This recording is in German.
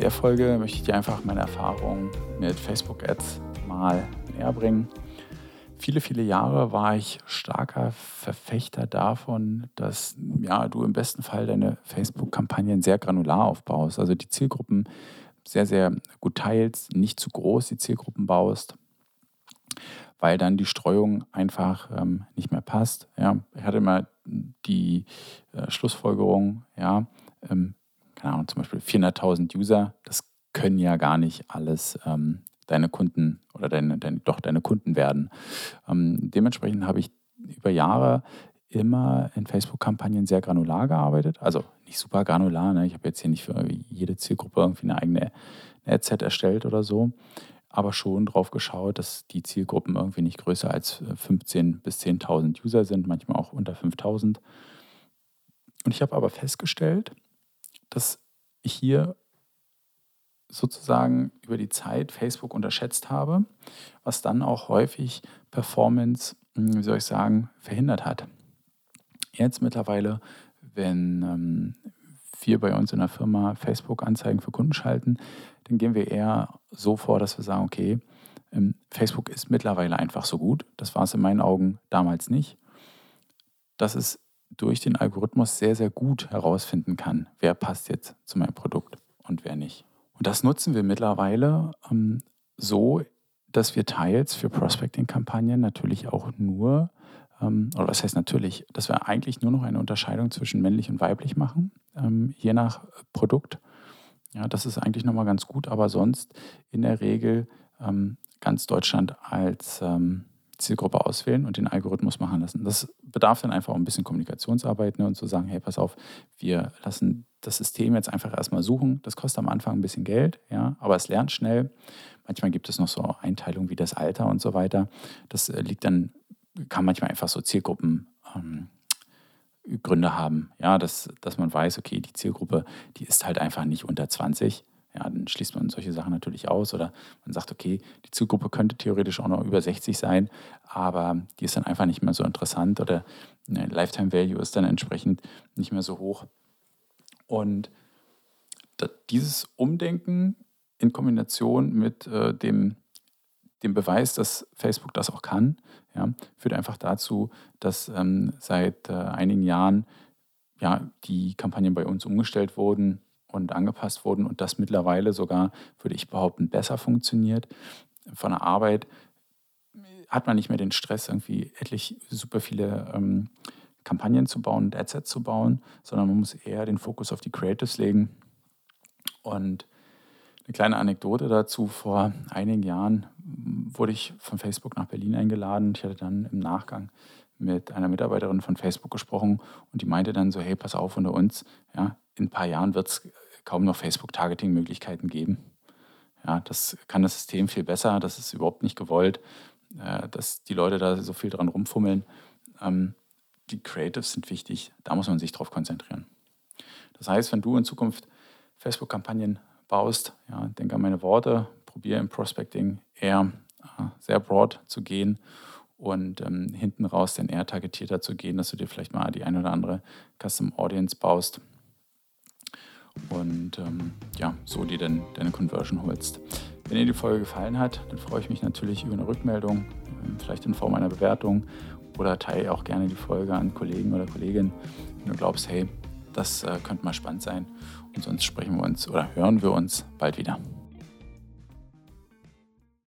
der Folge möchte ich dir einfach meine Erfahrungen mit Facebook Ads mal näher bringen. Viele, viele Jahre war ich starker Verfechter davon, dass ja, du im besten Fall deine Facebook-Kampagnen sehr granular aufbaust. Also die Zielgruppen sehr, sehr gut teilst, nicht zu groß die Zielgruppen baust, weil dann die Streuung einfach ähm, nicht mehr passt. Ja, ich hatte mal die äh, Schlussfolgerung, ja, ähm, keine Ahnung, zum Beispiel 400.000 User, das können ja gar nicht alles ähm, deine Kunden oder deine, deine, doch deine Kunden werden. Ähm, dementsprechend habe ich über Jahre immer in Facebook-Kampagnen sehr granular gearbeitet. Also nicht super granular, ne? ich habe jetzt hier nicht für jede Zielgruppe irgendwie eine eigene Adset erstellt oder so, aber schon drauf geschaut, dass die Zielgruppen irgendwie nicht größer als 15.000 bis 10.000 User sind, manchmal auch unter 5.000. Und ich habe aber festgestellt, dass ich hier sozusagen über die Zeit Facebook unterschätzt habe, was dann auch häufig Performance, hm, wie soll ich sagen, verhindert hat. Jetzt mittlerweile, wenn ähm, wir bei uns in der Firma Facebook-Anzeigen für Kunden schalten, dann gehen wir eher so vor, dass wir sagen, okay, ähm, Facebook ist mittlerweile einfach so gut. Das war es in meinen Augen damals nicht. Dass es durch den Algorithmus sehr, sehr gut herausfinden kann, wer passt jetzt zu meinem Produkt und wer nicht. Und das nutzen wir mittlerweile ähm, so, dass wir teils für Prospecting-Kampagnen natürlich auch nur, ähm, oder was heißt natürlich, dass wir eigentlich nur noch eine Unterscheidung zwischen männlich und weiblich machen, ähm, je nach Produkt. Ja, das ist eigentlich nochmal ganz gut, aber sonst in der Regel ähm, ganz Deutschland als ähm, Zielgruppe auswählen und den Algorithmus machen lassen. Das bedarf dann einfach auch ein bisschen Kommunikationsarbeit ne, und zu sagen, hey, pass auf, wir lassen das System jetzt einfach erstmal suchen. Das kostet am Anfang ein bisschen Geld, ja, aber es lernt schnell. Manchmal gibt es noch so Einteilungen wie das Alter und so weiter. Das äh, liegt dann, kann manchmal einfach so Zielgruppen ähm, Gründe haben, ja, dass, dass man weiß, okay, die Zielgruppe, die ist halt einfach nicht unter 20 ja, dann schließt man solche Sachen natürlich aus oder man sagt, okay, die Zielgruppe könnte theoretisch auch noch über 60 sein, aber die ist dann einfach nicht mehr so interessant oder eine Lifetime Value ist dann entsprechend nicht mehr so hoch. Und dieses Umdenken in Kombination mit äh, dem, dem Beweis, dass Facebook das auch kann, ja, führt einfach dazu, dass ähm, seit äh, einigen Jahren ja, die Kampagnen bei uns umgestellt wurden und angepasst wurden und das mittlerweile sogar, würde ich behaupten, besser funktioniert. Von der Arbeit hat man nicht mehr den Stress, irgendwie etlich super viele ähm, Kampagnen zu bauen und Adsets zu bauen, sondern man muss eher den Fokus auf die Creatives legen. Und eine kleine Anekdote dazu, vor einigen Jahren wurde ich von Facebook nach Berlin eingeladen. Ich hatte dann im Nachgang mit einer Mitarbeiterin von Facebook gesprochen und die meinte dann so, hey, pass auf unter uns, ja, in ein paar Jahren wird es kaum noch Facebook-Targeting-Möglichkeiten geben. Ja, das kann das System viel besser, das ist überhaupt nicht gewollt, äh, dass die Leute da so viel dran rumfummeln. Ähm, die Creatives sind wichtig, da muss man sich drauf konzentrieren. Das heißt, wenn du in Zukunft Facebook-Kampagnen baust, ja, denk an meine Worte, probiere im Prospecting eher äh, sehr broad zu gehen und ähm, hinten raus dann eher targetierter zu gehen, dass du dir vielleicht mal die eine oder andere Custom Audience baust und ähm, ja, so dir dann deine Conversion holst. Wenn dir die Folge gefallen hat, dann freue ich mich natürlich über eine Rückmeldung, ähm, vielleicht in Form einer Bewertung oder teile auch gerne die Folge an Kollegen oder Kolleginnen, wenn du glaubst, hey, das äh, könnte mal spannend sein. Und sonst sprechen wir uns oder hören wir uns bald wieder.